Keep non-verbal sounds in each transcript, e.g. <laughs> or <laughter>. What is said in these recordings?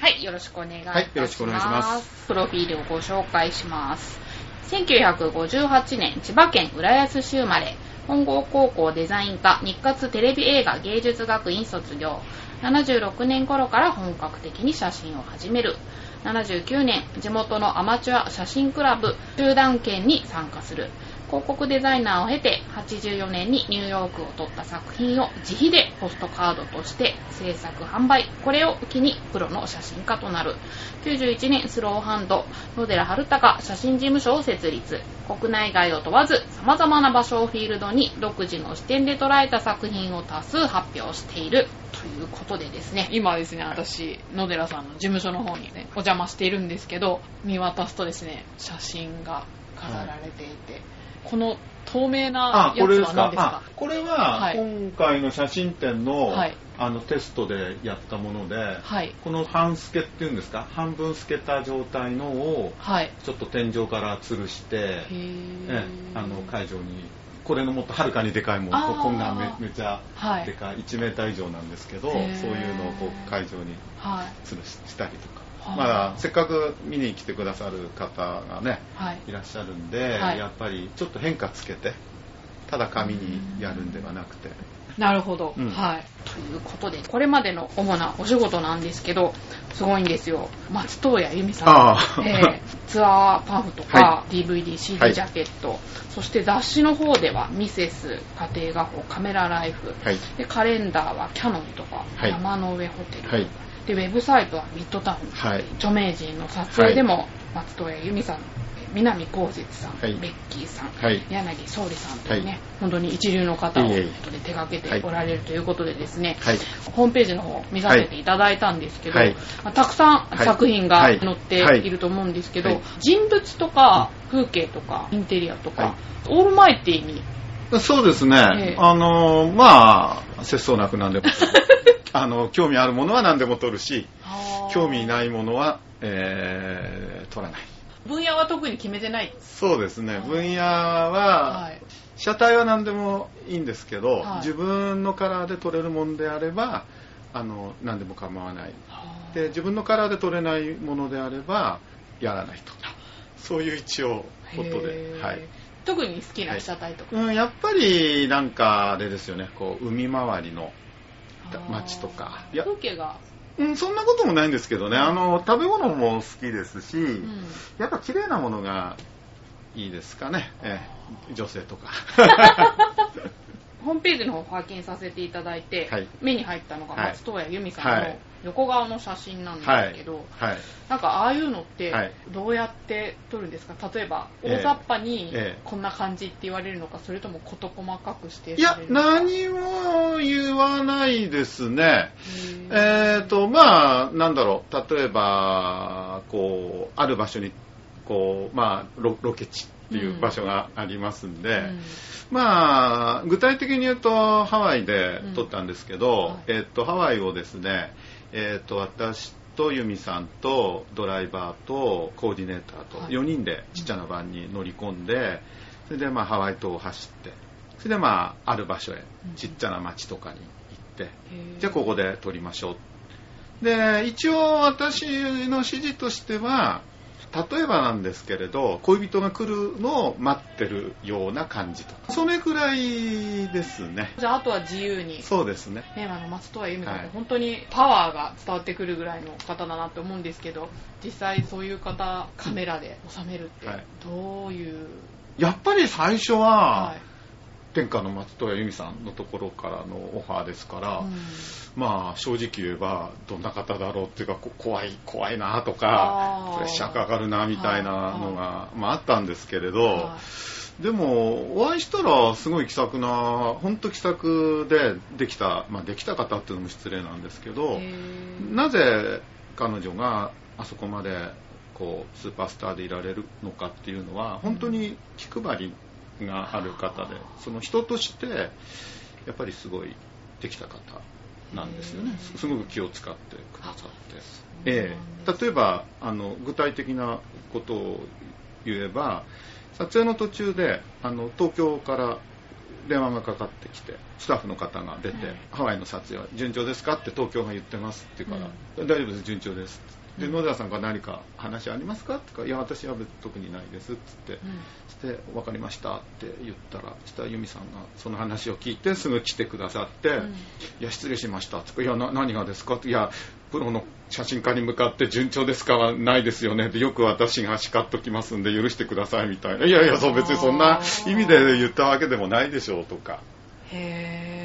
はい、よろしくお願いします。はいよろしくお願いしますプロフィールをご紹介します。1958年、千葉県浦安市生まれ、本郷高校デザイン科、日活テレビ映画芸術学院卒業。76年頃から本格的に写真を始める。79年、地元のアマチュア写真クラブ集団研に参加する。広告デザイナーを経て、84年にニューヨークを撮った作品を自費でポストカードとして制作販売。これを機にプロの写真家となる。91年、スローハンド、野寺春隆写真事務所を設立。国内外を問わず、様々な場所をフィールドに独自の視点で捉えた作品を多数発表している。ということでですね、今ですね、私、野寺さんの事務所の方にね、お邪魔しているんですけど、見渡すとですね、写真が飾られていて、この透明なあ、やつこれですか？は何ですか？あこれははい。今回の写真展の,、はい。あのテストでやったもので、はい。この半透けっていうんですか？半分透けた状態のをはい。ちょっと天井から吊るして、へえあの会場にこれのもっとはるかにでかいものここんなめめちゃはい。でかい1メーター以上なんですけど、そういうのをこう会場にはい。吊るししたりとか、はあまあ、せっかく見に来てくださる方がねはい。いらっしゃるんで、はい。やっぱりちょっと変化つけてただ紙にやるんではなくて。なるほど、うん。はい。ということで、これまでの主なお仕事なんですけど、すごいんですよ。松任谷由実さん。えー <laughs> ツアーパンフとか、はい。ジャケット、そして雑誌の方ではミセス、家庭画報、カメラライフ、はい。でカレンダーはキャノンとか、はい。山の上ホテルでウェブサイトはミッドタウン、はい。著名人の撮影でも、松任谷由実さん、南こうせつさん、はい。ベッキーさん、はい。柳総理さんというね、はい。本当に一流の方を手掛けておられるということでですね、はい。ホームページの方見させていただいたんですけど、はい。まあたくさんはい。作品がはい。載ってはい。いると思うんですけど、はい。人物とか風景とかインテリアとか、はい。オールマイティに、そうですね、ええ。あのまあ節操なく何でも。<laughs> あの興味あるものは何でも取るし興味いないものは、えー取らない。分野は特に決めてない。そうですね。分野は、はい。車体は何でもいいんですけど、はい。自分のカラーで撮れるものであればあの何でも構わない。で自分のカラーで撮れないものであればやらないと。そういう一応ことへで、ーはい特に好きな被写体とか。うん、やっぱりなんかあれですよね。こう海回りの街とか。風景が、うん、そんなこともないんですけどね。あの食べ物も好きですし、うん。やっぱ綺麗なものがいいですかね、ええ。女性とか。<laughs> ホームページの方を拝見させていただいて、はい。目に入ったのがはい松任谷由実さんのはい横顔の写真なんですはいけど、はい。なんかああいうのってはい。どうやって撮るんですか？例えばええ。大雑把にええ。こんな感じって言われるのかそれとも事細かく指定いや何も言わないですね。へえーとまあなんだろう。例えばこうある場所にこうまあロロケ地っていう場所がありますんで、うん。まあ具体的に言うとハワイで撮ったんですけど、はい。えっとハワイをですね、えっと私とユミさんとドライバーとコーディネーターとはい。4人でちっちゃなバンに乗り込んで、それでまあハワイ島を走ってそれでまあある場所へうん。ちっちゃな町とかに行って、じゃあここで撮りましょう。で一応私の指示としては例えばなんですけれど恋人が来るのを待ってるような感じとか。それくらいですね。じゃああとは自由に。そうですね。ね、あの松任谷由実さんってはい。本当にパワーが伝わってくるぐらいの方だなって思うんですけど実際そういう方カメラで収めるってはい。どういう、やっぱり最初は、はい天下の松任谷由実さんのところからのオファーですから、うん。まあ正直言えばどんな方だろうっていうかこ怖い怖いなとかプレッシャーかかるなみたいなのが、まあ、あったんですけれど、はでもお会いしたらすごい気さくな本当気さくでできた、まあ、できた方っていうのも失礼なんですけどなぜ彼女があそこまでこうスーパースターでいられるのかっていうのは本当に気配りがある方でその人としてやっぱりすごいできた方なんですよね。すごく気を使ってくださって、ええ、例えばあの具体的なことを言えば撮影の途中であの東京から電話がかかってきてスタッフの方が出て、ハワイの撮影は順調ですかって東京が言ってますって言うから、うん、大丈夫です順調ですで野寺さんが何か話ありますか？って言うから「いや私は特にないです」っつって、うん、して「分かりました」って言ったら下由美さんがその話を聞いてすぐ来てくださって「うん、いや失礼しました」って言うから「いや何がですか?」って「いやプロの写真家に向かって順調ですかはないですよねでよく私が叱っときますんで許してくださいみたいな。いやいやそう別にそんな意味で言ったわけでもないでしょうとか。へえ、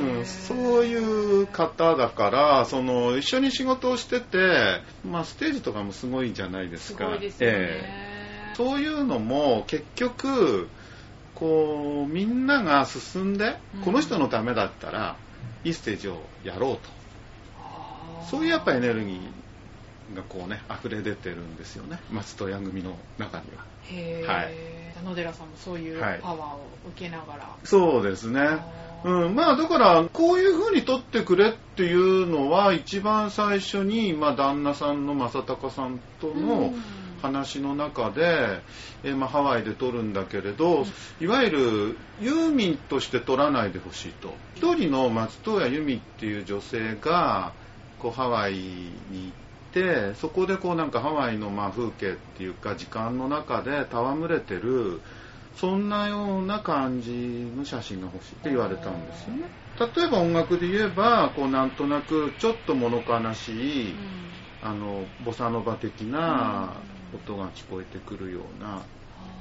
うん、そういう方だからその一緒に仕事をしてて、まあ、ステージとかもすごいじゃないですか。すごいですよね、えー、そういうのも結局こうみんなが進んで、うん、この人のためだったらいいステージをやろうと。そういうやっぱエネルギーがこうね溢れ出てるんですよね。松任谷組の中には。へえ、はい、野寺さんもそういうパワーを受けながら、はい、そうですねうん、まあだからこういうふうに撮ってくれっていうのは一番最初に、まあ、旦那さんの正隆さんとの話の中で、えまあ、ハワイで撮るんだけれど、いわゆるユーミンとして撮らないでほしいと。一人の松任谷由実っていう女性がこうハワイに行ってそこでこうなんかハワイのまあ風景っていうか時間の中で戯れてるそんなような感じの写真が欲しいって言われたんですよね。例えば音楽で言えばこうなんとなくちょっと物悲しい、うん、あのボサノバ的な音が聞こえてくるような、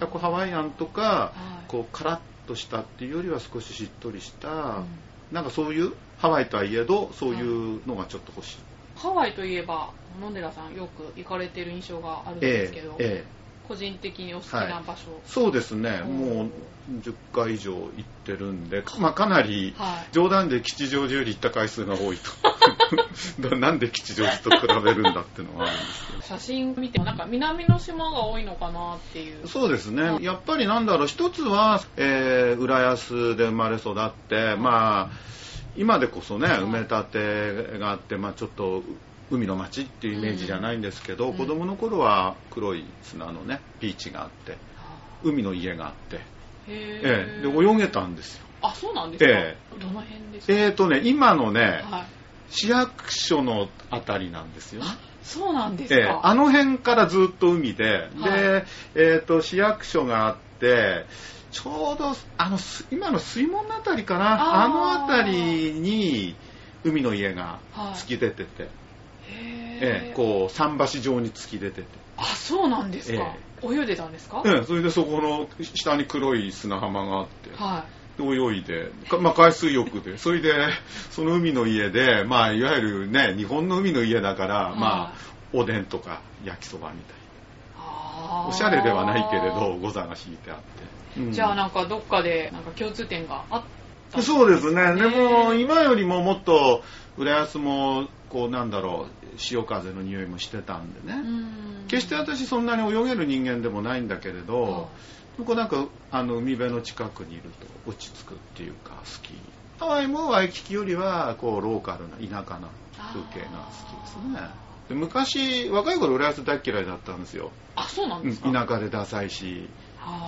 うん、こうハワイアンとか、こうカラッとしたっていうよりは少ししっとりした、うん。なんかそういうハワイとはいえどそういうのがちょっと欲しい、ハワイといえば野寺さんよく行かれてる印象があるんですけど、えーえー個人的にお好きな場所、はい、そうですね。もう10回以上行ってるんで、<laughs> まあ、かなり冗談で吉祥寺より行った回数が多いと。<laughs> なんで吉祥寺と比べるんだっていうのはあるんですけど写真見てもなんか南の島が多いのかなっていう。そうですね。やっぱりなんだろう。一つは、えー、浦安で生まれ育って、まあ今でこそね埋め立てがあって、まあ、ちょっと海の町っていうイメージじゃないんですけど、うん、子供の頃は黒い砂のねビーチがあって海の家があってええ、で泳げたんですよ。あそうなんですか、えー、どの辺ですか？えっ、ー、とね今のね、はい、市役所のあたりなんですよ、ね、そうなんですか、えー、あの辺からずっと海で、はい、で、えーと、市役所があってちょうどあの今の水門のあたりかな？あのあたりに海の家が突き出てて、はいええ、こう桟橋状に突き出てて。あそうなんですか、ええ、泳いでたんですか？ええそれでそこの下に黒い砂浜があって、はい、で泳いで、まあ、海水浴で。それでその海の家で、まあ、いわゆるね日本の海の家だから、はい、まあおでんとか焼きそばみたいな。おしゃれではないけれどゴザが敷いてあって、うん、じゃあなんかどっかでなんか共通点があっそうですね。でも、今よりももっと、浦安も、こう、なんだろう、潮風の匂いもしてたんでね。決して私そんなに泳げる人間でもないんだけれど、こうなんか、あの、海辺の近くにいると落ち着くっていうか、好き。ハワイもワイキキよりは、こう、ローカルな田舎な風景が好きですね。で昔、若い頃浦安大嫌いだったんですよ。あ、そうなんですか？田舎でダサいし。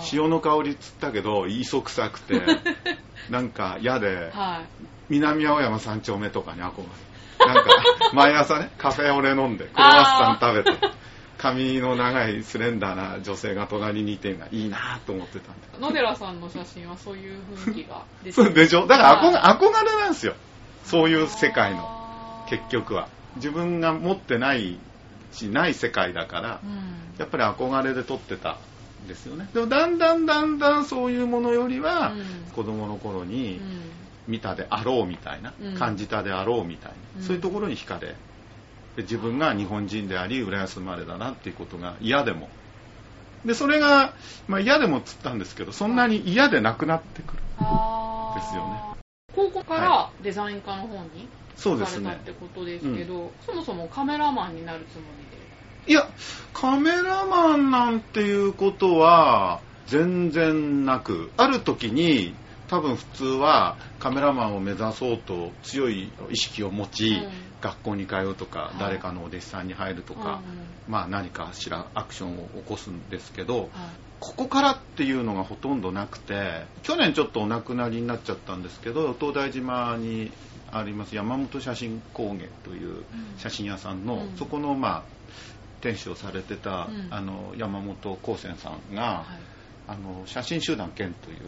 潮の香りつったけど磯臭くて <laughs> なんか嫌で、はい、南青山三丁目とかに憧れなんか毎朝ねカフェオレ飲んでクロワッサン食べて髪の長いスレンダーな女性が隣にいてがいいなと思ってたんで野寺さんの写真はそういう雰囲気が。出てるでしょ？だから憧れなんですよ。そういう世界の。結局は。自分が持ってないしない世界だから、うん、やっぱり憧れで撮ってたですよね。でもだんだんだんだんそういうものよりは、子供の頃に見たであろうみたいな、感じたであろうみたいな、そういうところに惹かれで自分が日本人であり浦安生まれだなっていうことが嫌でも。でそれが、まあ、嫌でもっつったんですけどそんなに嫌でなくなってくる。ですよね。高校からデザイン科の方にそうですね。れたってことですけど、そもそもカメラマンになるつもりいやカメラマンなんていうことは全然なくある時に多分普通はカメラマンを目指そうと強い意識を持ち、うん。学校に通うとか、い。誰かのお弟子さんに入るとで。か、うんまあ何かしらアクションを起こすんですけどはい。ここからっていうのがほとんどなくて去年ちょっとお亡くなりになっちゃったんですけど東大島にあります山本写真工芸という写真屋さんの、うん。そこのまあ店主をされてた、うん。あの山本光泉さんが、はい。あの写真集団兼という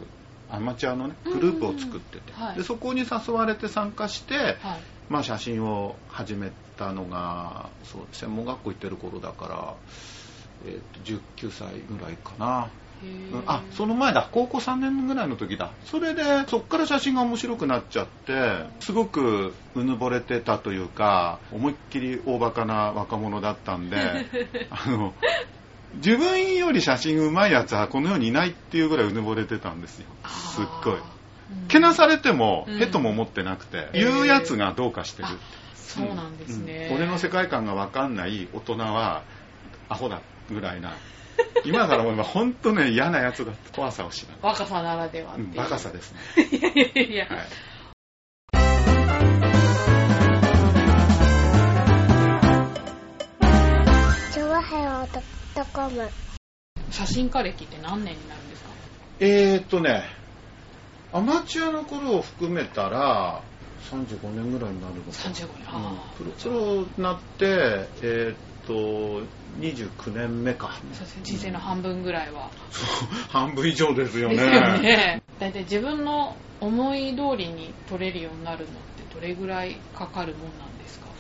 アマチュアのねうんグループを作ってて、はい。でそこに誘われて参加して、はい。まあ、写真を始めたのがそう専門学校行ってる頃だから、えーと19歳ぐらいかな、あその前だ。高校3年ぐらいの時だ。それでそっから写真が面白くなっちゃってすごくうぬぼれてたというか思いっきり大バカな若者だったんで <laughs> あの自分より写真うまいやつはこの世にいないっていうぐらいうぬぼれてたんですよ。すっごい。うん。けなされてもうん。へとも思ってなくて、へー。言うやつがどうかしてる。あそうなんですね、うん。俺の世界観が分かんない大人はアホだぐらいな。<laughs> 今から思えば本当ね嫌なやつだって怖さを知らない、若さならではっていう。うん、バカさですね、<laughs> いやいやいや、はいチョワヘオドットコム。写真家歴って何年になるんですか？えー、っとねアマチュアの頃を含めたら35年ぐらいになるのかな。35年。うんあー。プロプロになってえー、っと29年目か。そうですね。人生の半分ぐらいは、そう <laughs> 半分以上ですよね。ですよね。大体自分の思い通りに撮れるようになるのってどれぐらいかかるもんなんですか？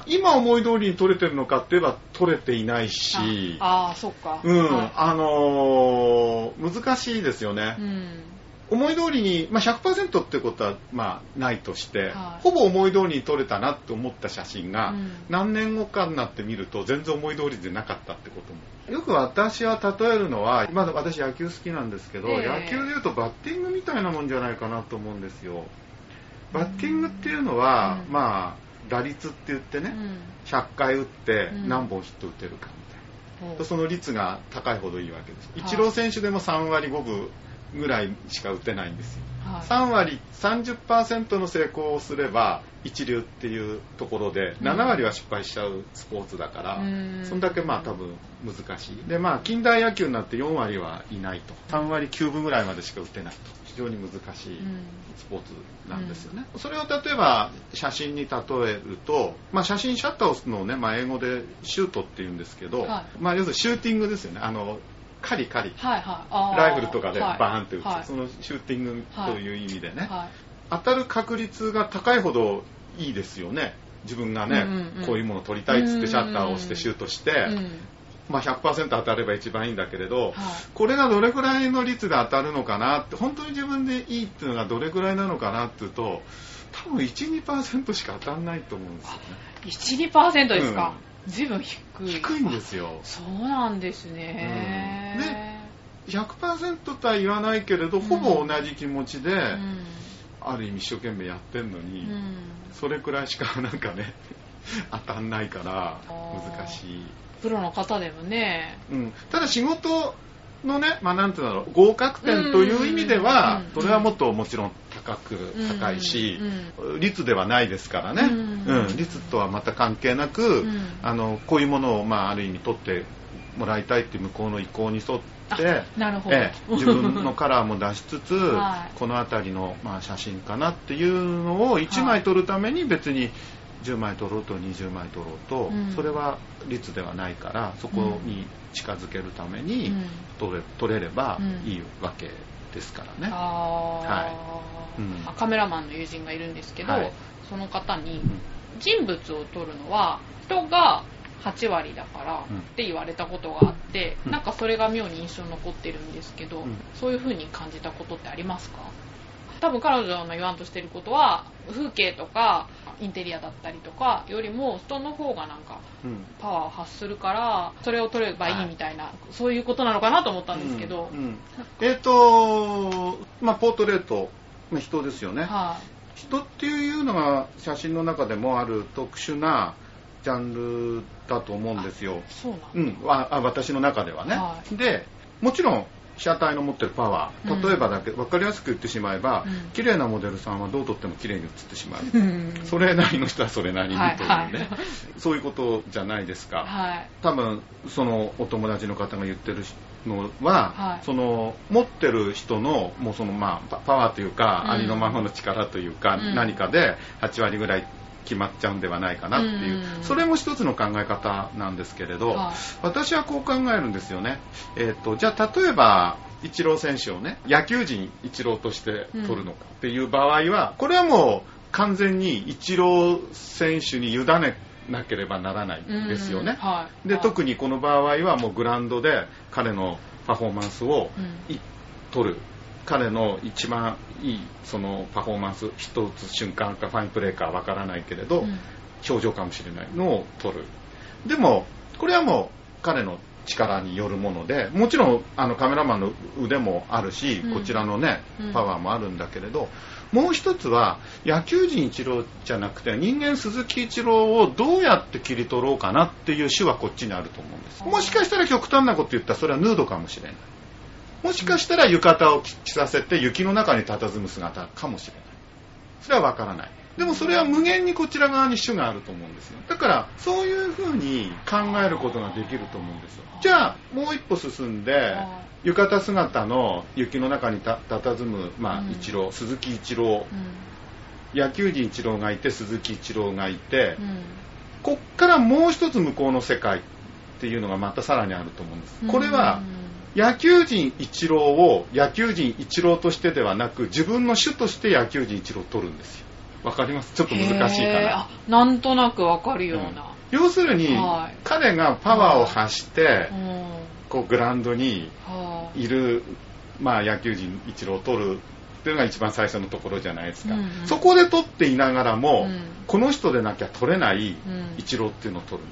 今思い通りに撮れてるのかって言えば撮れていないしああーそっか。うん、はあのー難しいですよね。い、うん。思い通りに、まあ、100%ってことは、まあ、ないとして、はい。ほぼ思い通りに撮れたなって思った写真が、うん。何年後かになってみると全然思い通りでなかったってことも。よく私は例えるのはまだ私野球好きなんですけど、ええ。野球でいうとバッティングみたいなもんじゃないかなと思うんですよ。バッティングっていうのは、うん。まあ打率って言ってね、うん。100回打ってうん。何本ヒット打てるかみたいな、その率が高いほどいいわけです。はい。イチロー選手でも3割5分ぐらいしか打てないんですよ。はい。3割30%の成功をすれば一流っていうところでうん。7割は失敗しちゃうスポーツだから、うん。そんだけまあ多分難しい。でまあ近代野球になって4割はいないと。3割9分ぐらいまでしか打てないと非常に難しいうん。スポーツなんですよね、それを例えば写真に例えると、まあ、写真シャッターを押すのをね、まあ、英語でシュートって言うんですけど、はい。まあ、要するにシューティングですよね。あのカリカリ。はいはい。ライフルとかではい。バーンって撃つ、はい。そのシューティングという意味でね、はい。当たる確率が高いほどいいですよね。自分がね、うんうんうん。こういうものを撮りたいっつってシャッターを押してシュートして、うんまあ、100%当たれば一番いいんだけれど、はい。これがどれくらいの率で当たるのかなって本当に自分でいいっていうのがどれくらいなのかなっていうと多分12%しか当たらないと思うんですよね。12%ですか、随分低い。低いんですよ。そうなんですね、100%とは言わないけれど、うん。ほぼ同じ気持ちで、うん。ある意味一生懸命やってんのに、うん。それくらいしかなんかね当たんないから難しい、プロの方でもね。うん、ただ仕事のね、まあ、なんていうんだろう合格点という意味では、うんそれはもっともちろん高くうん高いし、う率ではないですからね、うんうん率とはまた関係なく、うん。あのこういうものを、まあ、ある意味取ってもらいたいって向こうの意向に沿ってあなるほど。ええ自分のカラーも出しつつ、<laughs> はい。この辺りの、まあ、写真かなっていうのを1枚撮るために別に10枚撮ろうと20枚撮ろうと、うん。それは率ではないからそこに近づけるためにうん。撮れ撮れればうん。いいわけですからね。はい。うん。あカメラマンの友人がいるんですけど、はい。その方にうん。人物を撮るのは人が8割だからうん。って言われたことがあって、うん。なんかそれが妙に印象に残ってるんですけど、うん。そういう風に感じたことってありますか？多分彼女の言わんとしてることは風景とかインテリアだったりとかよりも人の方がなんかうん。パワーを発するからそれを撮ればいいみたいな、そういうことなのかなと思ったんですけど、うんうん。えっ、と、まあ、ポートレート、まあ、人ですよね。は人っていうのが写真の中でもある特殊なジャンルだと思うんですよ。そうなんだ。うん、ああ私の中ではね、はでもちろん被写体の持ってるパワうん。ー例えばだけ分かりやすく言ってしまえば、うん。綺麗なモデルさんはどう撮っても綺麗に写ってしまう、うん。それなりの人はそれなりにというね、はいはい。そういうことじゃないですか、はい。多分そのお友達の方が言ってるのは、はい。その持ってる人のもうそのまあパパワーというか、うん。ありのままの力というか、うん。何かで8割ぐらい決まっちゃうんではないかなっていう、うんそれも一つの考え方なんですけれど、はい。私はこう考えるんですよね。えっ、とじゃあ例えばイチロー選手をね野球人イチローとして取るのかっていう場合は、これはもう完全にイチロー選手に委ねなければならないですよね。うん。はい。ではい。特にこの場合はもうグラウンドで彼のパフォーマンスをうん。い取る彼の一番いいそのパフォーマンス一つ瞬間かファインプレーかわからないけれど、うん。表情かもしれないのを取る。でもこれはもう彼の力によるものでもちろんあのカメラマンの腕もあるし、うん。こちらのねうん。パワーもあるんだけれど、もう一つは野球人一郎じゃなくて人間鈴木一郎をどうやって切り取ろうかなっていう手はこっちにあると思うんです。もしかしたら極端なこと言ったらそれはヌードかもしれないもしかしたら浴衣を着させて雪の中に佇む姿かもしれない。それは分からない。でもそれは無限にこちら側に種があると思うんですよ。だからそういうふうに考えることができると思うんですよ。じゃあもう一歩進んでは浴衣姿の雪の中にた佇む、まあうん。一郎鈴木一郎。野球人一郎がいて鈴木一郎がいて、うん。うんこっからもう一つ向こうの世界っていうのがまたさらにあると思うんです。これは野球人一郎を野球人一郎としてではなく自分の種として野球人一郎を取るんですよ。わかります？ちょっと難しいかな。なんとなくわかるような。要するに、はい。彼がパワーを発して、うん。こうグラウンドにはい。る、まあ、野球人一郎を取るっていうのが一番最初のところじゃないですか、うんうん。そこで取っていながらも、うん。この人でなきゃ取れないうん。一郎っていうのを取る。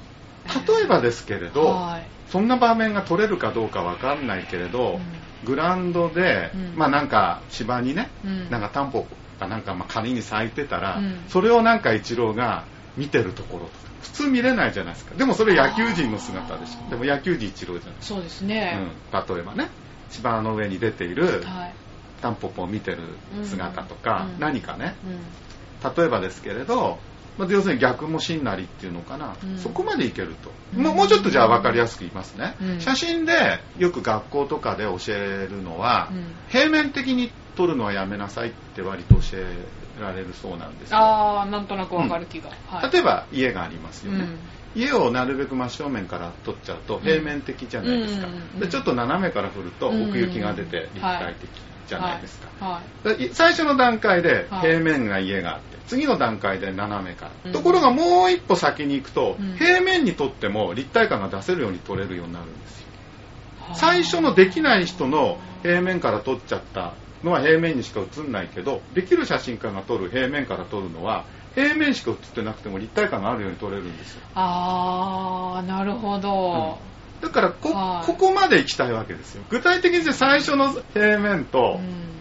例えばですけれど、はいそんな場面が取れるかどうかわかんないけれど、グラウンドで、うん。まあなんか芝にね、うん。なんかタンポかなんかまあ仮に咲いてたら、うん。それをなんか一郎が見てるところとか。普通見れないじゃないですか。でもそれ野球人の姿でしょ。でも野球人一郎じゃない。そうですね。うん、例えばね芝の上に出ているはい。タンポポを見てる姿とか、うん。何かね。うん。例えばですけれど、まあ要するに逆もしんなりっていうのかな、うん。そこまでいけると、うん。もうもうちょっとじゃあ分かりやすく言いますね、うん。写真でよく学校とかで教えるのは、うん。平面的に撮るのはやめなさいって割と教えられるそうなんですよ。ああ、なんとなくわかる気が。はい。例えば家がありますよね、うん。家をなるべく真正面から撮っちゃうと平面的じゃないですか、でちょっと斜めから振るとうん奥行きが出て立体的じゃないですか、はい。で最初の段階ではい。平面が家があって次の段階で斜めから、うん。ところがもう一歩先に行くと、うん。平面にとっても立体感が出せるように撮れるようになるんですよ。はい最初のできない人の平面から撮っちゃったのは平面にしか映んないけどできる写真家が撮る平面から撮るのは平面しか映ってなくても立体感があるように撮れるんですよ。ああ、なるほど。だからこはい。ここまで行きたいわけですよ。具体的に最初の平面と、うん。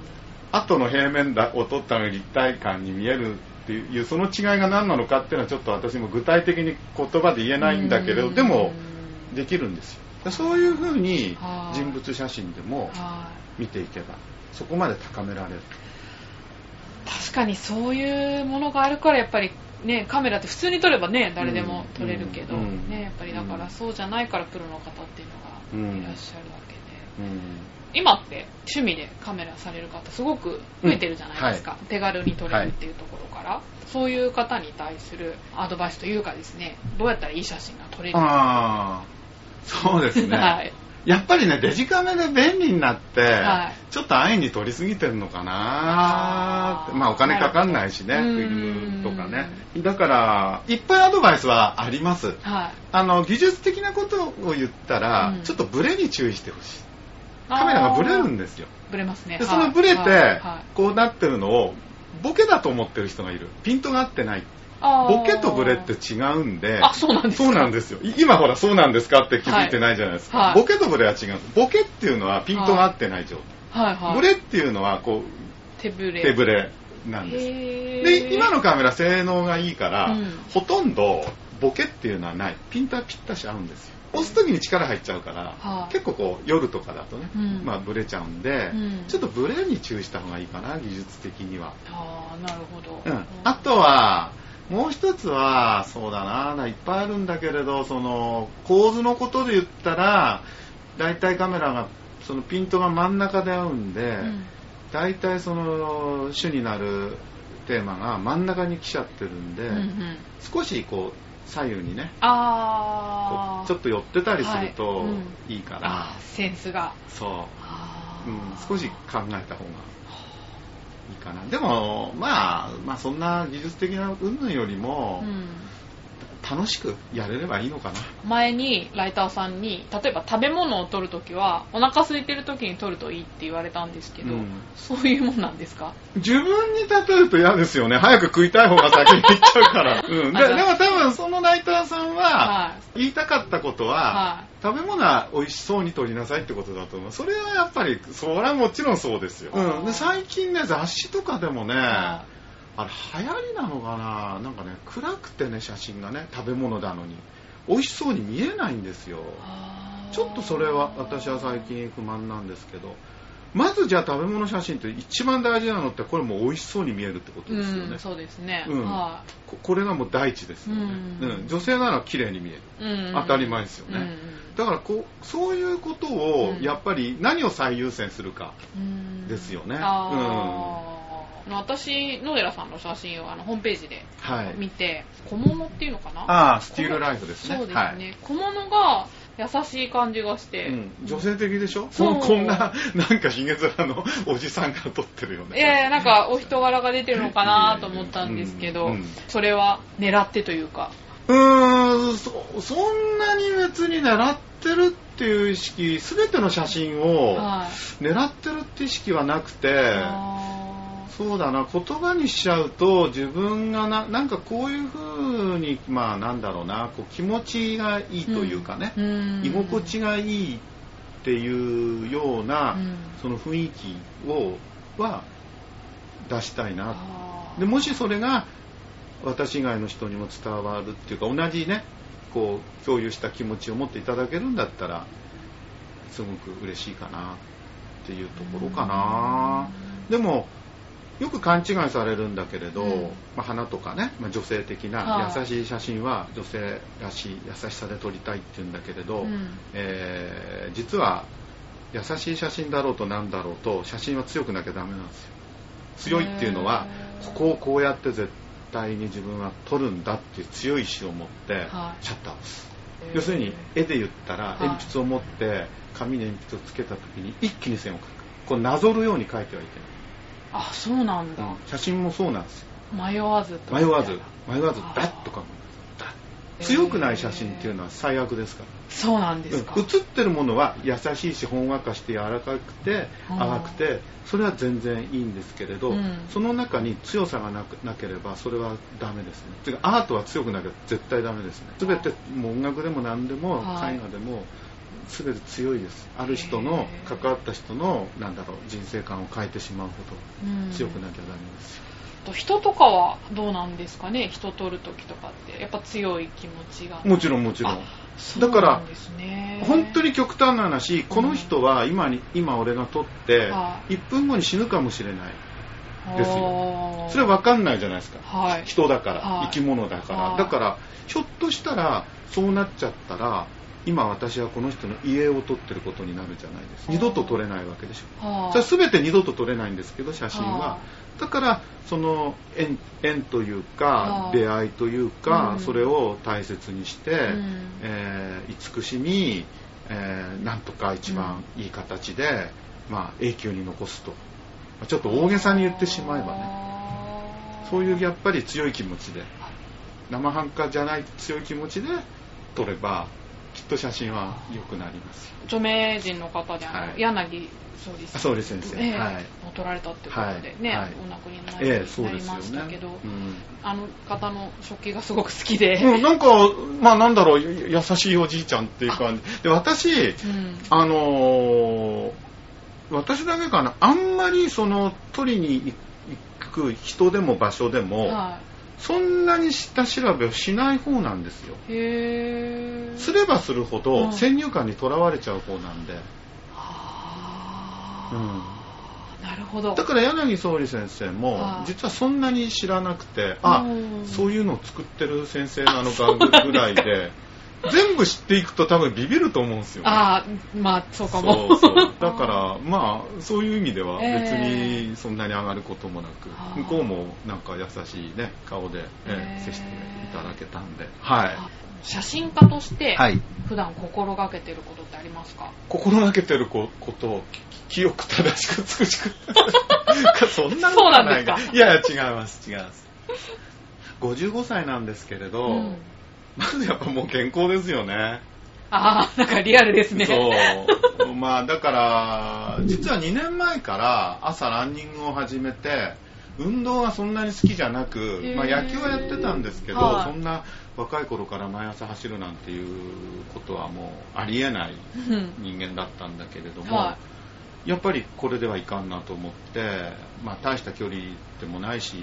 後の平面だを撮ったのに立体感に見えるっていうその違いが何なのかっていうのはちょっと私も具体的に言葉で言えないんだけどうん。でもできるんですよ。そういうふうにはい。人物写真でもは見ていけばそこまで高められる。い確かにそういうものがあるからやっぱりねカメラって普通に撮ればね誰でも撮れるけど、ねやっぱりだからそうじゃないからプロの方っていうのがいらっしゃるわけで、うん今って趣味でカメラされる方すごく増えてるじゃないですか、手軽に撮れるっていうところから、そういう方に対するアドバイスというかですねどうやったらいい写真が撮れるか、ああそうですね、<laughs> はい。やっぱりねデジカメで便利になって、はい。ちょっと安易に撮りすぎてるのかなまあお金かかんないしねフィルムとかね。だからいっぱいアドバイスはあります。はい。あの技術的なことを言ったら、うん。ちょっとブレに注意してほしいカメラがブレるんですよ。ブレますね。でそのブレてこうなってるのをボケだと思ってる人がいる。ピントが合ってない。ボケとブレって違うんであそうなんですか？そうなんですよ。い今ほらそうなんですかって気づいてないじゃないですか、はい。はい。ボケとブレは違う。ボケっていうのはピントが合ってない状態、はいはい。ブレっていうのはこう手ぶれ。手ブレなんです。で、今のカメラ性能がいいから、うん。ほとんどボケっていうのはない。ピントはぴったし合うんですよ。押す時に力入っちゃうから、はい。結構こう夜とかだとね、うん。まあブレちゃうんで、うん。ちょっとブレに注意した方がいいかな、技術的には。ああなるほど、うん。あとは、もう一つは、そうだな、いっぱいあるんだけれど、その、構図のことで言ったら、大体カメラが、そのピントが真ん中で合うんで、うん。大体その主になるテーマが真ん中に来ちゃってるんで、うんうん。少しこう左右にね。こあちょっと寄ってたりするはとい。うん。いいから、あーセンスが。そう、あうん、ー少し考えた方がいいかな。でもまあまあそんな技術的な云々よりもうん楽しくやれればいいのかな、前にライターさんに例えば食べ物を取るときはお腹空いてるときに取るといいって言われたんですけど、うん。そういうもんなんですか？自分に例えると嫌ですよね。早く食いたい方が先に行っちゃうから、<laughs> うん、ででも多分そのライターさんははい。言いたかったことは、は食べ物は美味しそうに取りなさいってことだと思う。それはやっぱり、それはもちろんそうですよ。うん、で最近ね、雑誌とかでもね、はあれ流行りなのかな？なんかね、暗くてね、写真がね、食べ物なのに。美味しそうに見えないんですよ。ちょっとそれは私は最近不満なんですけど、まずじゃあ食べ物写真って一番大事なのってこれもう美味しそうに見えるってことですよね。うん、そうですね、うん。はここれがもう第一ですよね、うん。うん。女性なら綺麗に見える。い、うん。当たり前ですよね。だからこうそういうことをうん。やっぱり何を最優先するか、うん。ですよね。あー私野寺さんの写真をあのホームページではい。見て小物っていうのかな？ああスティールライフですね。そうですね、はい小物が優しい感じがして、うん、女性的でしょ？そう。こんななんかヒゲ面のおじさんが撮ってるよねいやいやなんかお人柄が出てるのかなと思ったんですけど、うんうん。それは狙ってというか。うーんそそんなに別に狙ってるっていう意識全ての写真をはい。狙ってるって意識はなくてあそうだな。言葉にしちゃうと自分がななんかこういう風にまあなんだろうな。こう気持ちがいいというかね、ーうん。居心地がいいっていうような、うん。その雰囲気をは出したいな。でもしそれが私以外の人にも伝わるっていうか同じねこう共有した気持ちを持っていただけるんだったらすごく嬉しいかなっていうところかな。でもよく勘違いされるんだけれど、うん。まあ、花とかね、まあ、女性的なはい優しい写真は女性らしい優しさで撮りたいっていうんだけれど、うん。えー実は優しい写真だろうとなんだろうと写真は強くなきゃダメなんですよ。強いっていうのはここをこうやって絶対に自分は撮るんだっていう強い意志を持ってはい。シャッターを押す、要するに絵で言ったらはい。鉛筆を持って紙に鉛筆をつけた時に一気に線を描く。こうなぞるように描いてはいあそうなんだ、うん。写真もそうなんですよ。迷わずと迷わず。迷わずあー。ダッと描くダッ強くない写真っていうのは最悪ですから。そうなんですか、うん写ってるものは優しいしほんわかして柔らかくて淡くてそれは全然いいんですけれど、うん。その中に強さがなくなければそれはダメですね。ていうかアートは強くなきゃ絶対ダメですね。全てもう音楽でも何でもはい。絵画でも全て強いです。ある人の関わった人のなんだろう人生観を変えてしまうほうん。ど強くなきゃダメです。よ、と人とかはどうなんですかね？人撮るときとかって。やっぱ強い気持ちが。もちろんもちろん。あそうなんですね。本当に極端な話この人は今に今俺が撮っては1分後に死ぬかもしれない。ですよ。よそれは分かんないじゃないですか、はい。人だから、はい。生き物だから、はい。だからひょっとしたらそうなっちゃったら今私はこの人の家を撮ってることになるじゃないですか。二度と撮れないわけでしょ。はそれ全て二度と撮れないんですけど写真は。はだからその縁縁というかはい出会いというかうん。それを大切にして、うん。えー慈しみ、えーなんとか一番いい形で、まあ、永久に残すと。まあちょっと大げさに言ってしまえばね。ねそういうやっぱり強い気持ちで生半可じゃない強い気持ちで撮ればきっと写真は良くなりますよ。著名人の方ではい。柳総理あ総理先生。ええはい。を取られたってことでね、はい。はい。お亡くなりになええりましたけど、うん。あの方の食器がすごく好きで、うん、なんか、まあなんだろう、優しいおじいちゃんっていう感じ。で、私、うん。あのー私だけかな、あんまりその、取りに行くく人でも場所でも、はそんなに下調べをしない方なんですよ。い。へー。すればするほうどん先入観にとらわれちゃう方なんで。あうんーなるほど。だから柳総理先生もはい実はそんなに知らなくて、あうんそういうのを作ってる先生なのかぐらいで全部知っていくと多分ビビると思うんですよ、ああ、まあ、そうかも。そうそう。<laughs> だからまあそういう意味ではえ別えにそんなに上がることもなく、あー。向こうもなんか優しいね顔で、えええ接していただけたんで。はい。写真家として、はい。普段心がけてることってありますか？心がけてるこことをき清く正しく美しくそんなそうないですか？いやいや違います違います。55歳なんですけれど、うんまずやっぱもう健康ですよね。ああ、なんかリアルですね。そう。まあだから実は2年前から朝ランニングを始めて運動はそんなに好きじゃなくまあ、野球はやってたんですけど、はい。そんな若い頃から毎朝走るなんていうことはもうありえないうん。人間だったんだけれども、はやっぱりこれではいかんなと思って、まあ、大した距離でもないし、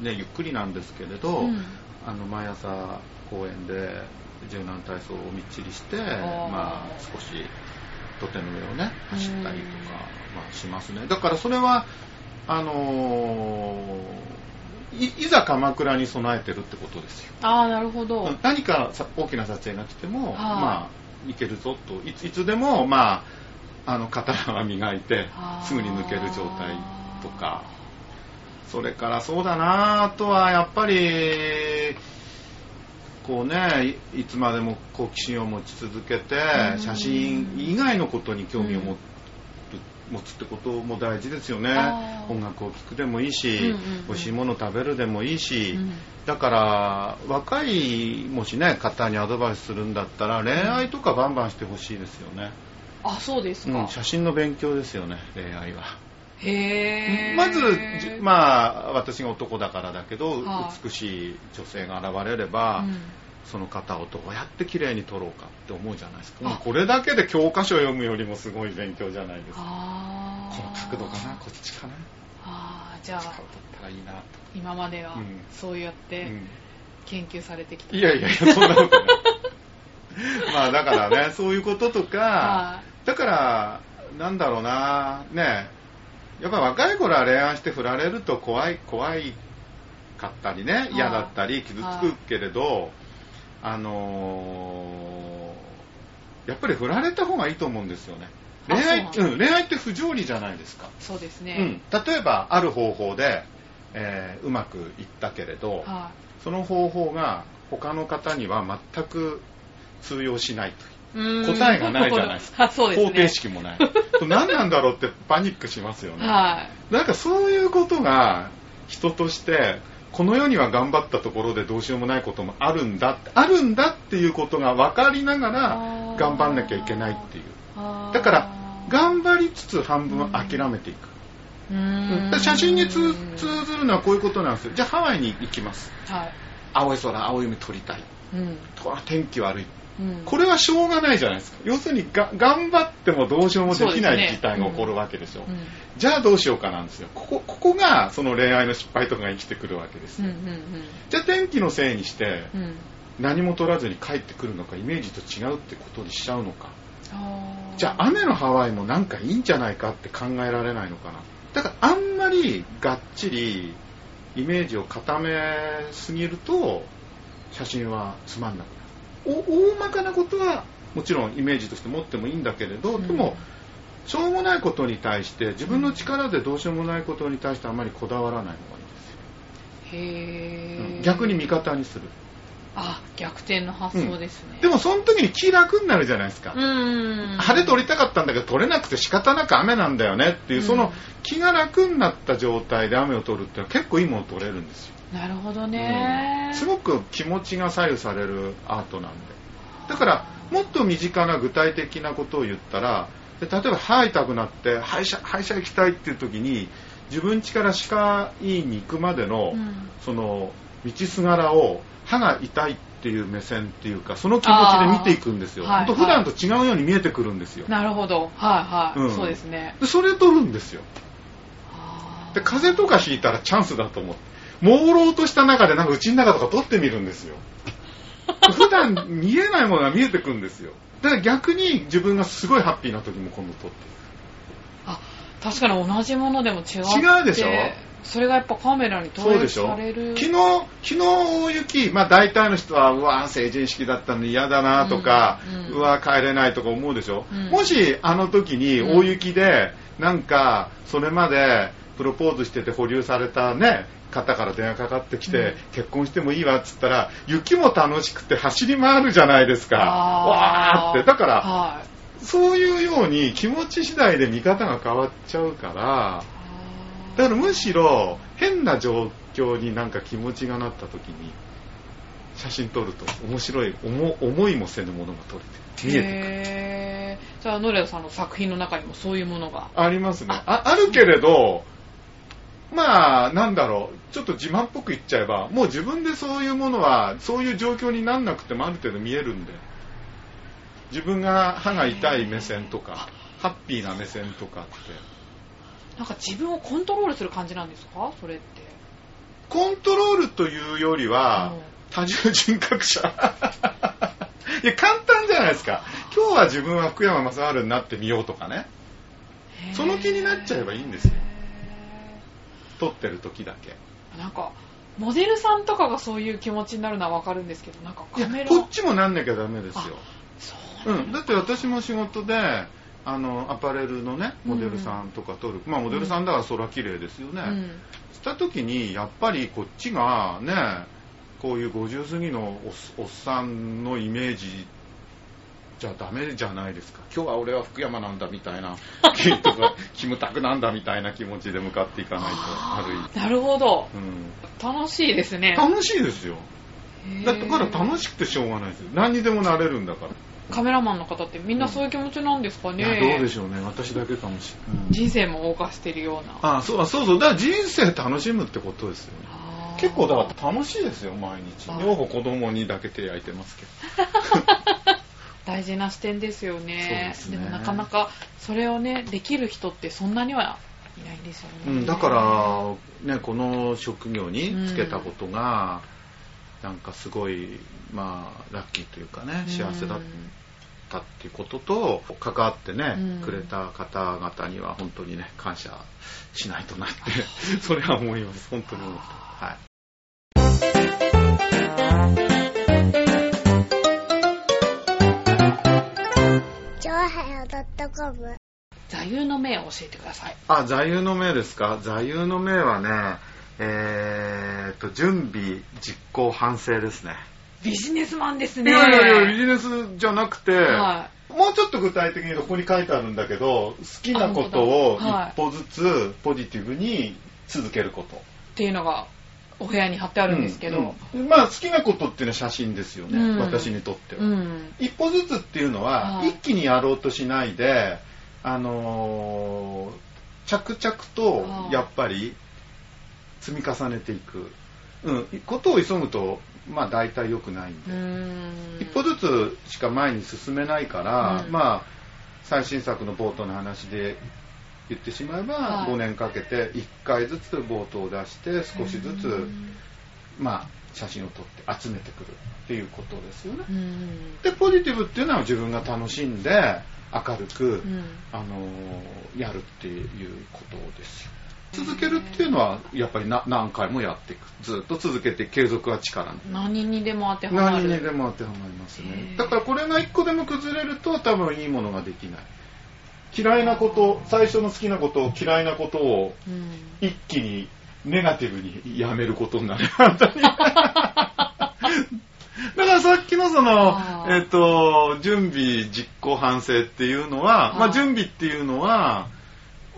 ね、ゆっくりなんですけれど、うんあの毎朝公園で柔軟体操をみっちりして、ー。まあ、少し土手の上をね走ったりとかうん、まあ、しますね。だからそれはあのーいいざ鎌倉に備えてるってことですよ。ああ、なるほど。何かさ大きな撮影が来ても、はい。まあいけるぞといついつでもまああの刀は磨いてすぐに抜ける状態とかそれからそうだなあとはやっぱりこうねいいつまでも好奇心を持ち続けてうん。写真以外のことに興味を持る持つってことも大事ですよね。音楽を聴くでもいいし、うんうんうん。美味しいもの食べるでもいいし、うん。だから若いもしね方にアドバイスするんだったら恋愛とかバンバンしてほしいですよね、あ、そうですか。うん、写真の勉強ですよね恋愛は。まずじまあ私が男だからだけど、はい美しい女性が現れれば、うん。その方をどうやって綺麗に撮ろうかって思うじゃないですか。これだけで教科書を読むよりもすごい勉強じゃないですか。ああ。この角度かな？こっちかな？ああ、じゃあ、使うとったらいいなと、今まではうん。そうやってうん。研究されてきた。いやいやいや、そんなことない。<laughs> まあだからね、そういうこととか、はだから、なんだろうな、ね、やっぱ若い頃は恋愛して振られると怖い、怖いかったりね、い嫌だったり、傷つはいくけれど、あのーやっぱり振られた方がいいと思うんですよね。あ恋愛、そうなんうん、恋愛って不条理じゃないですか。そうですうんね。、例えば、ある方法で、えーうまくいったけれど、はその方法が他の方には全く通用しないという答えがないじゃないですか。<laughs> すね。方程式もない。何なんだろうってパニックしますよね、はなんかそういうことが人としてこの世には頑張ったところでどうしようもないこともあるんだあるんだっていうことが分かりながあらー。頑張んなきゃいけないっていう。だから頑張りつつ半分諦めていく、うーん写真に通通ずるのはこういうことなんですよ。じゃあハワイに行きます。はい。青い空青い海撮りたい。うん。天気悪いうん。これはしょうがないじゃないですか。要するにが頑張ってもどうしようもできない事態が起こるわけでしょ、うん。じゃあどうしようかなんですよ。ここここがその恋愛の失敗とかが生きてくるわけですよ、うんうんじゃあ天気のせいにしてうん。うん何も取らずに帰ってくるのかイメージと違うってことにしちゃうのか。じゃあ雨のハワイもなんかいいんじゃないかって考えられないのかな。だからあんまりがっちりイメージを固めすぎると写真はつまんなくなる。お大まかなことはもちろんイメージとして持ってもいいんだけれど、うん。でもしょうもないことに対して自分の力でどうしようもないことに対してあまりこだわらないのがいいですよ、うん。逆に味方にする。あ逆転の発想ですね、でもその時に気楽になるじゃないですか、晴れ撮りたかったんだけど撮れなくて仕方なく雨なんだよねっていう、うん。その気が楽になった状態で雨を撮るっていうのは結構いいもの撮れるんですよ、なるほどね、うん。すごく気持ちが左右されるアートなんで。だからもっと身近な具体的なことを言ったらで例えば歯痛くなって歯医者歯医者行きたいっていう時に自分家から歯科医院に行くまでの、うん。その道すがらを歯が痛いっていう目線っていうかその気持ちで見ていくんですよ、はい本当普段と違うように見えてくるんですよ、なるほど。はいはい、うん。そうですね。でそれ撮るんですよ。あで風邪とかひいたらチャンスだと思って朦朧とした中でなんか家の中とか撮ってみるんですよ。<laughs> 普段見えないものが見えてくるんですよ。だから逆に自分がすごいハッピーな時も今度撮ってあ確かに同じものでも違って違うでしょ？それがやっぱカメラに投影される。昨日、昨日大雪、まあ大体の人は、うわ、成人式だったのに嫌だなとか、ううん。わ、帰れないとか思うでしょ、うん。もしあの時に大雪で、なんか、それまでプロポーズしてて保留されたね、方から電話かかってきて、うん。結婚してもいいわっつったら、雪も楽しくて走り回るじゃないですか。わーって。だから、はい。そういうように気持ち次第で見方が変わっちゃうから、だからむしろ変な状況になんか気持ちがなった時に写真撮ると面白い思思いもせぬものが撮れて見えてく。るじゃあノレアさんの作品の中にもそういうものが。ありますね。ああるけれどまあなんだろうちょっと自慢っぽく言っちゃえばもう自分でそういうものはそういう状況になんなくてもある程度見えるんで自分が歯が痛い目線とかハッピーな目線とかってなんか自分をコントロールする感じなんですか？それってコントロールというよりは、うん多重人格者。<laughs> いや、簡単じゃないですか。今日は自分は福山雅治になってみようとかね。その気になっちゃえばいいんですよ。撮ってる時だけ。なんかモデルさんとかがそういう気持ちになるのはわかるんですけどなんかカメラこっちもなんなきゃダメですよ。そううん。だって私も仕事で、あの、アパレルのね、モデルさんとか撮る。まあ、モデルさんだから空綺麗ですよね。うんした時にやっぱりこっちがねこういう50過ぎのおっおっさんのイメージじゃダメじゃないですか。今日は俺は福山なんだみたいなとか <laughs> キムタクなんだみたいな気持ちで向かっていかないとある意なるほど。味、楽しいですね。うん、楽しいですよ。だってから楽しくてしょうがないですよ。何にでもなれるんだから、カメラマンの方ってみんなそういう気持ちなんですかいね、やどうでしょうね。私だけかもしれない、人生も謳歌してるような。あそうあそうそう。だから人生楽しむってことですよね。結構だから楽しいですよ毎日。あ女房子供にだけ手焼いてますけど <laughs> 大事な視点ですよねそうですねもなかなかそれをねできる人ってそんなにはいないんですよね、うん、だから、ね、この職業につけたことが、なんかすごい、まあ、ラッキーというかね、幸せだったっていうことと、関わってね、うんくれた方々には本当にね、感謝しないとなって、それは思います。本当に思った。はい。ョアヘヨドットコム座右の銘を教えてください。あ、座右の銘ですか？座右の銘はね、えーっと、準備、実行、反省ですね。ビジネスマンですいねやいやいや、ビジネスじゃなくて、はもうちょっと具体的にここに書いてあるんだけど、好きなことを一歩ずつポジティブに続けること。っていうのがお部屋に貼ってあるんですけど、うんうん。まあ好きなことっていうのは写真ですよね、うん。私にとっては。うん。一歩ずつっていうのは、はい。一気にやろうとしないで、あのー着々とはい。やっぱり積み重ねていく。うん、ことを急ぐと、まあ大体良くないんで。一歩ずつしか前に進めないから、うん。まあ最新作の冒頭の話で言ってしまえば、はい。5年かけて1回ずつ冒頭を出して少しずつ、うん。まあ写真を撮って集めてくるっていうことですよね。うん。でポジティブっていうのは自分が楽しんで明るく、うん。あのーやるっていうことですよ。続けるっていうのはやっぱりな何回もやっていく。ずっと続けて継続は力何にでも当てはまる。何にでも当てはまりますへねー。だからこれが一個でも崩れると多分いいものができない嫌いなこと最初の好きなことを嫌いなことをうん。一気にネガティブにやめることになる。<laughs> だからさっきのそのえっ、と、準備、実行、反省っていうのは、まあはい準備っていうのは、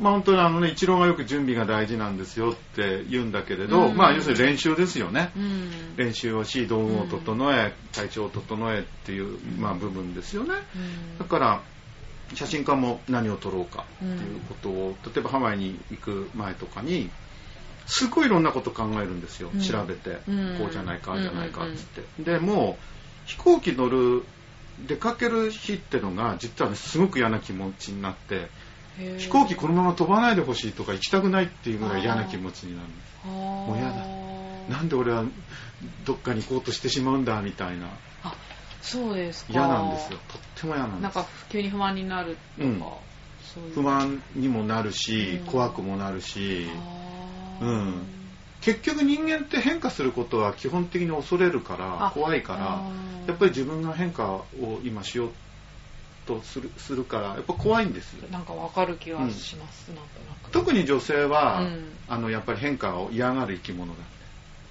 まあ本当にあのね、一郎がよく準備が大事なんですよって言うんだけれど、うん。まあ要するに練習ですよね。うん。練習をし、道具を整え、体調を整えっていう、まあ部分ですよね。うん。だから、写真家も何を撮ろうかっていうことを、例えばハワイに行く前とかに、すごいいろんなこと考えるんですよ、うん。調べて、うん。こうじゃないか、ああじゃないかっつって。でもう飛行機乗る、出かける日ってのが、実はね、すごく嫌な気持ちになって、飛行機このまま飛ばないでほしいとか行きたくないっていうぐらい嫌な気持ちになるももう嫌だ。なんで俺はどっかに行こうとしてしまうんだみたいな。あそうですか。嫌なんですよ。とっても嫌なんです。なんか急に不安になるとか、うん。そういう。不安にもなるし、うん。怖くもなるし。うん。結局人間って変化することは基本的に恐れるからあ怖いからやっぱり自分が変化を今しようとするするからやっぱ怖いんですよ。なんかわかる気はします、なんとなく。特に女性は、うん。あのやっぱり変化を嫌がる生き物だ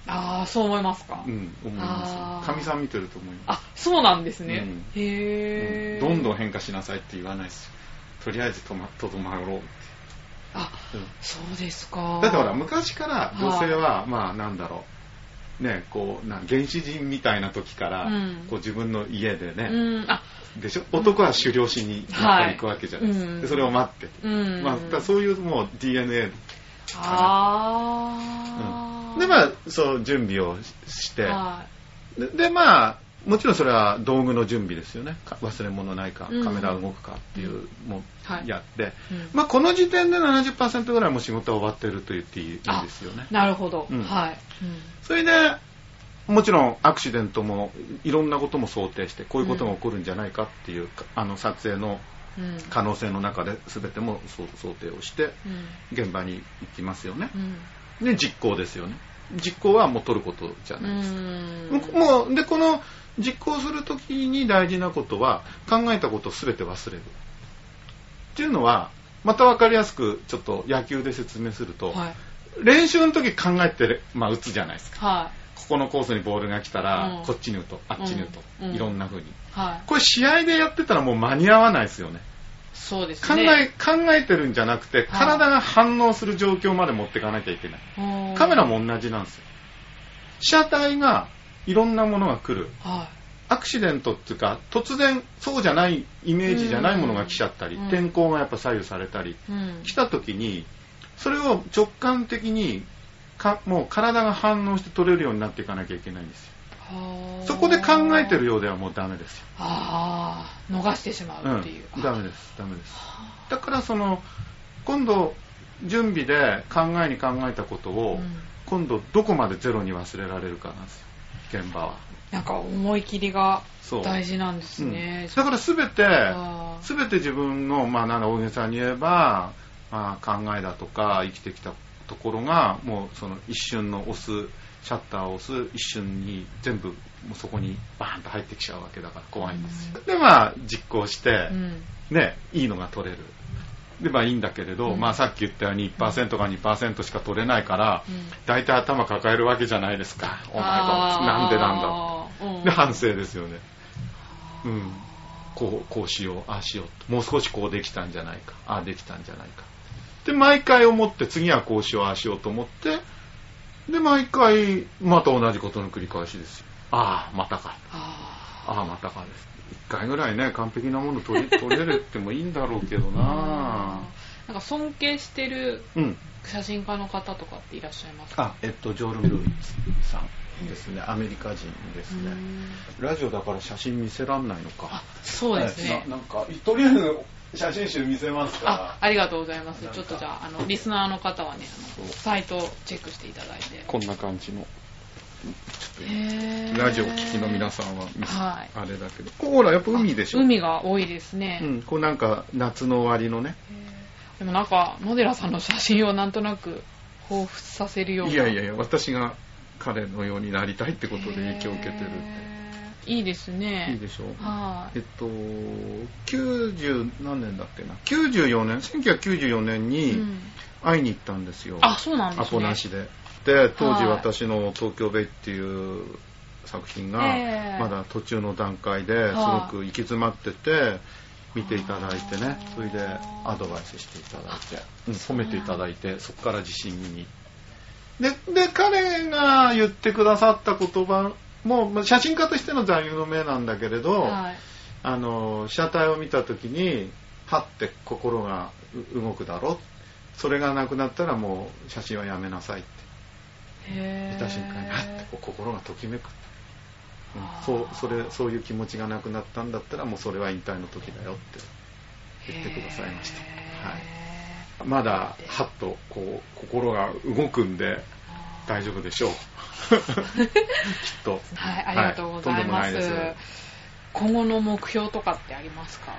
ああそう思いますか、うん思いますかみさん見てると思います。あそうなんですね、うん。へえ、うん。どんどん変化しなさいって言わないです。よとりあえずとまとどまろうって、あうん。そうですか。だってほら昔から女性は、まあなんだろう。ねこうな原始人みたいな時から、うん。こう自分の家でね、うんあ。でしょ？男は狩猟しにやっぱり行くわけじゃないですか、はいでそれを待ってて、うん。まあ、そういうもう DNA ああ、でまあそう準備をして、はででまあもちろんそれは道具の準備ですよね。か忘れ物ないかうんカメラ動くかっていうもはい。やって、い、うん。まあこの時点で70%ぐらいもう仕事は終わってると言っていいいいですよね。なるほど、うん。はい、それでもちろんアクシデントもいろんなことも想定してこういうことが起こるんじゃないかっていう、あの撮影の可能性の中で全ても想定をしてうん。現場に行きますよね。うんで実行ですよね。実行はもう取ることじゃうないですか、ん。もうでこの実行するときに大事なことは考えたことを全て忘れる。っていうのはまた分かりやすくちょっと野球で説明すると、はい。練習の時考えて、まあ、打つじゃないですか。はここのコースにボールが来たら、うん。こっちに打とうあっちに打とう、うん。いろんな風に。いはい。これ試合でやってたらもう間に合わないですよねそうです考えね考えてるんじゃなくて体が反応する状況まで持っていかなきゃいけない。うんカメラも同じなんですよ。被写体がいろんなものが来る。はアクシデントっていうか突然そうじゃないイメージじゃないものが来ちゃったり、うん。天候がやっぱ左右されたりい、うん。来た時にそれを直感的にかもう体が反応して取れるようになっていかなきゃいけないんですよ。はあそこで考えてるようではもうダメですよ。ああ逃してしまうっていう、うん、ダメです。ダメです。だからその今度準備で考えに考えたことを、うん。今度どこまでゼロに忘れられるかなんですよ。現場は。なんか思い切りが大事なんですね、うん。だから全て全て自分の、まあ、なんだ大げさに言えば、まあ、考えだとか生きてきたところがもうその一瞬の押すシャッターを押す一瞬に全部もうそこにバーンと入ってきちゃうわけだから怖いんですよ、でまあ実行して、うん。ねいいのが取れる。でまあいいんだけれど、うん。まあさっき言ったように1%か2%しか取れないから、うん。大体頭抱えるわけじゃないですか。お前なんでなんだうん。で反省ですよね。うん。こうこうしようああしようもう少しこうできたんじゃないかああできたんじゃないか。で毎回思って次はこうしようああしようと思ってで毎回また同じことの繰り返しですよ。ああまたか。あああまたかです。一回ぐらいね完璧なもの取り取れるってもいいんだろうけどーな。なんか尊敬してるうん。写真家の方とかっていらっしゃいますか？あえっとジョール・ミルイさんですね。アメリカ人ですね。うん。ラジオだから写真見せらんないのか。あそうですね、ななんかとりあえず写真集見せますから。あありがとうございます。ちょっとじゃああのリスナーの方はねサイトをチェックしていただいて。こんな感じの。ラジオ聞きの皆さんははい。あれだけど。ほらやっぱ海でしょ。海が多いですね、うんこうなんか夏の終わりのね。でもなんか野寺さんの写真をなんとなく彷彿させるような。いやいやいや私が彼のようになりたいってことで影響を受けてるっていいですね。いいでしょはい。えっと90何年だっけな？94年？1994年うにん。会いに行ったんですよ、あそうなんですね。アポなしで。で当時はい。私の「東京ベイ」っていう作品がええ。まだ途中の段階ですごく行き詰まってて見ていただいてね。それでアドバイスしていただいて、うん褒めていただいてそこから自信に。でで彼が言ってくださった言葉もまあ写真家としての座右の銘なんだけれど、はい。あの被写体を見た時にはって心がう動くだろそれがなくなったらもう写真はやめなさいって。見た瞬間にはって心がときめく、うんそうそれそういう気持ちがなくなったんだったらもうそれは引退の時だよって言ってくださいました。へはい。ーまだ、はっと、こう、心が動くんで、大丈夫でしょう。<laughs> きっと。はい、ありがとうございます。はいす今後の目標とかってありますか？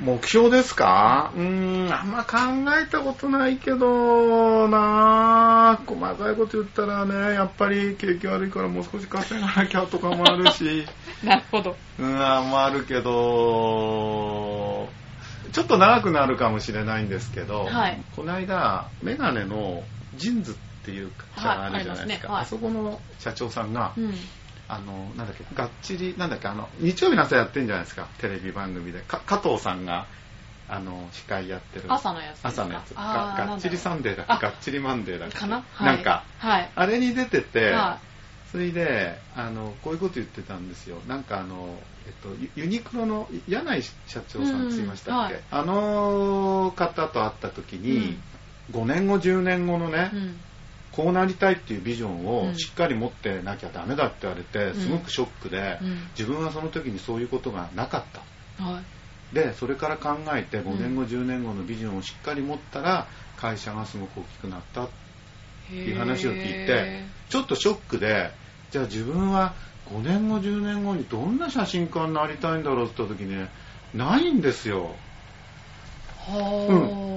目標ですか？うーん、あんま考えたことないけどなぁ細かいこと言ったらね、やっぱり景気悪いからもう少し稼がなきゃとかもあるし、<laughs> なるほど。うん、あもあるけど、ちょっと長くなるかもしれないんですけど、はいこの間、メガネの JINS っていう会社があるじゃないですか。はいあすねはいあそこの社長さんが、うん。あの、なんだっけ、がっちり、なんだっけ、あの、日曜日の朝やってんじゃないですか、テレビ番組で。か加藤さんが、あの、司会やってる。朝のやつ朝のやつ。ががっちりサンデーだっけ、がっちりマンデーだっけ？かな？なんか、はい。あれに出てて、はそれで、あの、こういうこと言ってたんですよ。なんかあの、えっと、ユユニクロの柳井社長さんって言いましたっけ、うんはいあの方と会った時に、5年後、10年後のね、い。うん。こうなりたいっていうビジョンうんをしっかり持ってなきゃダメだって言われて、んすごくショックで、うん自分はその時にそういうことがなかった。はい。で、それから考えて5年後、うん10年後のビジョンをしっかり持ったら、会社がすごく大きくなったへいう話を聞いて、ちょっとショックで、じゃあ自分は5年後、10年後にどんな写真家になりたいんだろうって言った時にね、ないんですよ。は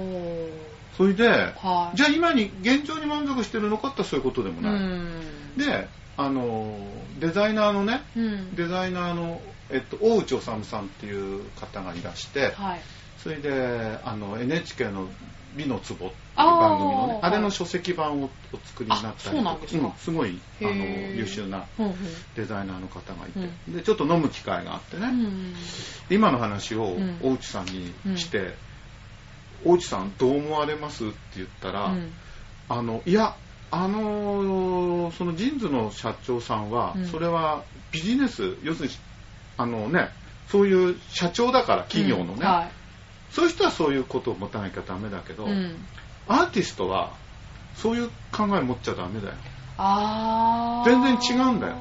それで、あ。はい。じゃあ今に、現状に満足してるのかってそういうことでもうない。ん。で、あの、デザイナーのね、うん。デザイナーの、えっと、大内治さんっていう方がいらして、はい。それで、あの、NHK の美の壺っていう番組のね、はいあれの書籍版をお作りになったりすかうんすごい、あの、優秀な。デザイナーの方がいて、うで、ちょっと飲む機会があってね、うん。今の話をうん大内さんにして、大内さんどう思われます？って言ったら、うんあの、いや、あのーそのジーンズの社長さんは、うんそれはビジネス、要するに、あのね、そういう社長だから、企業のね、うんはい。そういう人はそういうことを持たなきゃダメだけど、うん。アーティストは、そういう考え持っちゃダメだよ。全然違うんだよ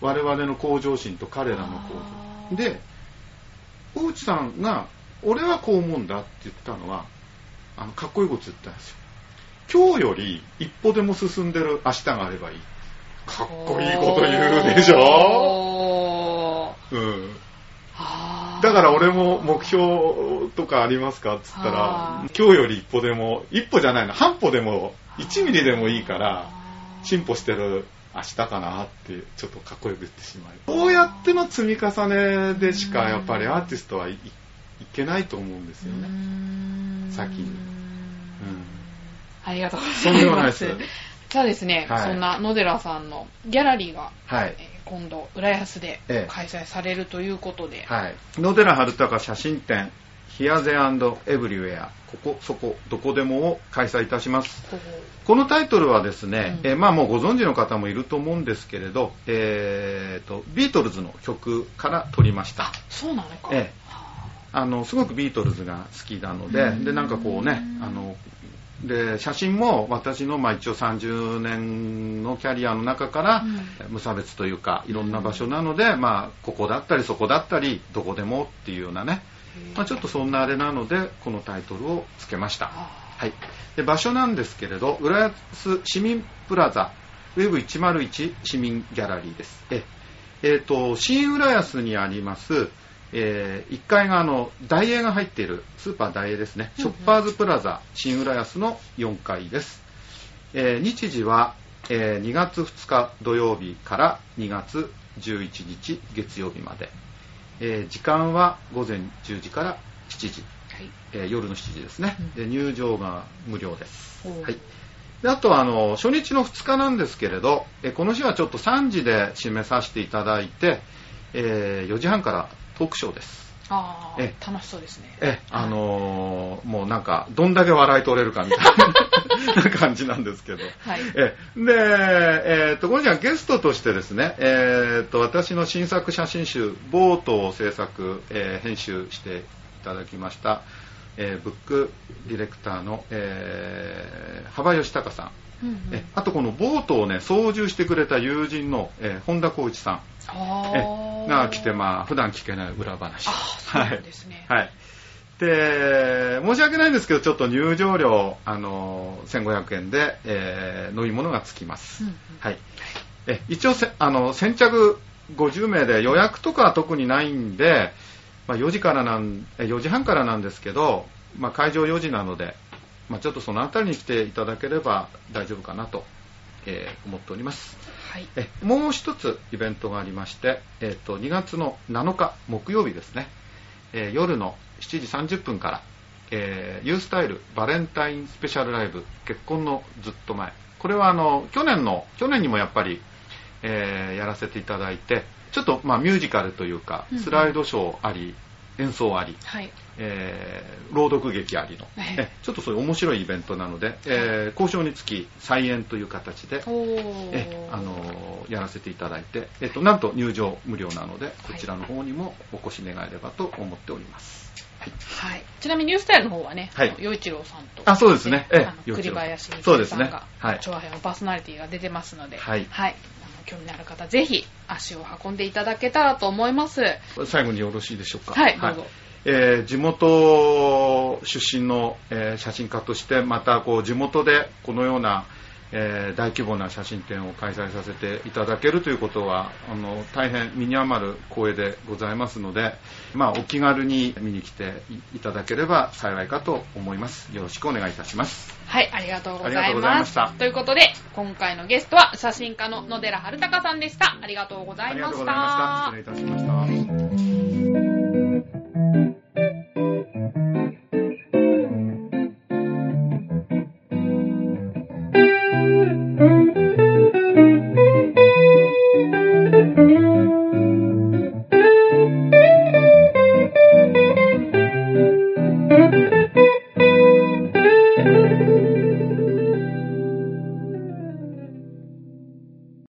我々の向上心と彼らの向あ上。ーで、大内さんが、俺はこう思うんだって言ったのは、あの、かっこいいこと言ったんですよ。今日より一歩でも進んでる明日があればいい。かっこいいこと言うでしょ？ょうん。だから俺も目標とかありますかって言ったら今日より一歩でも、一歩じゃないの、半歩でも、1ミリでもいいから、進歩してる明日かなって、ちょっとかっこよく言ってしまい。こうやっての積み重ねでしか、やっぱりアーティストはいいいけないと思うんですよね。先にありがとうございます。とんでもないですじゃあですね、はいそんな野寺さんのギャラリーが、はい。えー今度、浦安でええ開催されるということで、はい。野寺春隆写真展、ヒアゼエブリウェア、ここ、そこ、どこでもを開催いたします。ここのタイトルはですね、うんえーまあもうご存知の方もいると思うんですけれど、えーと、ビートルズの曲から取りました。うそうなのか。ええあの、すごくビートルズが好きなので、うんで、なんかこうね、あの、で、写真も私の、まあ一応30年のキャリアの中から、無差別というか、いろんな場所なので、まあ、ここだったり、そこだったり、どこでもっていうようなね、まあ、ちょっとそんなあれなので、このタイトルをつけました。あはい。で、場所なんですけれど、浦安市民プラザ、ウェブ101市民ギャラリーです。え、えーと、新浦安にあります、え1階があの、ダイエーが入っている、スーパーダイエーですね。ショッパーズプラザ、新浦安の4階です。えー日時は、えー2月2日土曜日から2月11日月曜日まで。えー時間は午前10時から7時。はい。えー夜の7時ですね、うんで入場が無料です、はい、であとはあの初日の2日なんですけれど、えーこの日はちょっと3時で締めさせていただいて、えー4時半からトークショーです。あえあ、楽しそうですね。えあのーもうなんかどんだけ笑い取れるかみたいな <laughs> 感じなんですけど。はい。えで、えー、とこの日はゲストとしてですね、えー、と私の新作写真集「ボート」を制作、えー編集していただきました、えーブックディレクターの、えー幅義隆さん、うんうんえあとこのボートをね操縦してくれた友人の、えー本田光一さんあえーが来て、まあ普段聞けない裏話あそうなんですね。はい。で、申し訳ないんですけど、ちょっと入場料、あの、1500円で、えー飲み物がつきます。うんうんはい。え、一応せ、あの、先着50名で予約とかは特にないんで、まあ、4時からなん、え4時半からなんですけど、まあ、会場4時なので、まあ、ちょっとそのあたりに来ていただければ大丈夫かなと、えー思っております。はい。えもう一つイベントがありまして、えっと2月の7日木曜日ですね、えー夜の7時30分から、えー、ユースタイルバレンタインスペシャルライブ結婚のずっと前これはあの去年の去年にもやっぱり、えーやらせていただいてちょっとまあミュージカルというかうんうんスライドショーあり、演奏あり、はい。えー朗読劇ありの、はい。えちょっとそういう面白いイベントなので、えー交渉につき再演という形で。えあのーやらせていただいて、えっと、なんと入場無料なので、こちらの方にもお越し願えればと思っております。はい。はい。ちなみにニュースタイルの方はね、はい。あの陽一郎さんと、あそうですね。ええあの陽一郎。栗林そうですね。さんが、はい。調和編のパーソナリティが出てますので、はい。あの興味のある方、ぜひ足を運んでいただけたらと思います。最後によろしいでしょうか。はい、どうぞ。えー地元出身の、えー写真家として、またこう地元でこのような、えー大規模な写真展を開催させていただけるということは、あの大変身に余る光栄でございますので、まあ、お気軽に見に来ていただければ幸いかと思います。よろしくお願いいたします。はい、ありがとうございま。したということで、今回のゲストは写真家の野寺春隆さんでした。ありがとうござありがとういましございました。た失礼いたしました。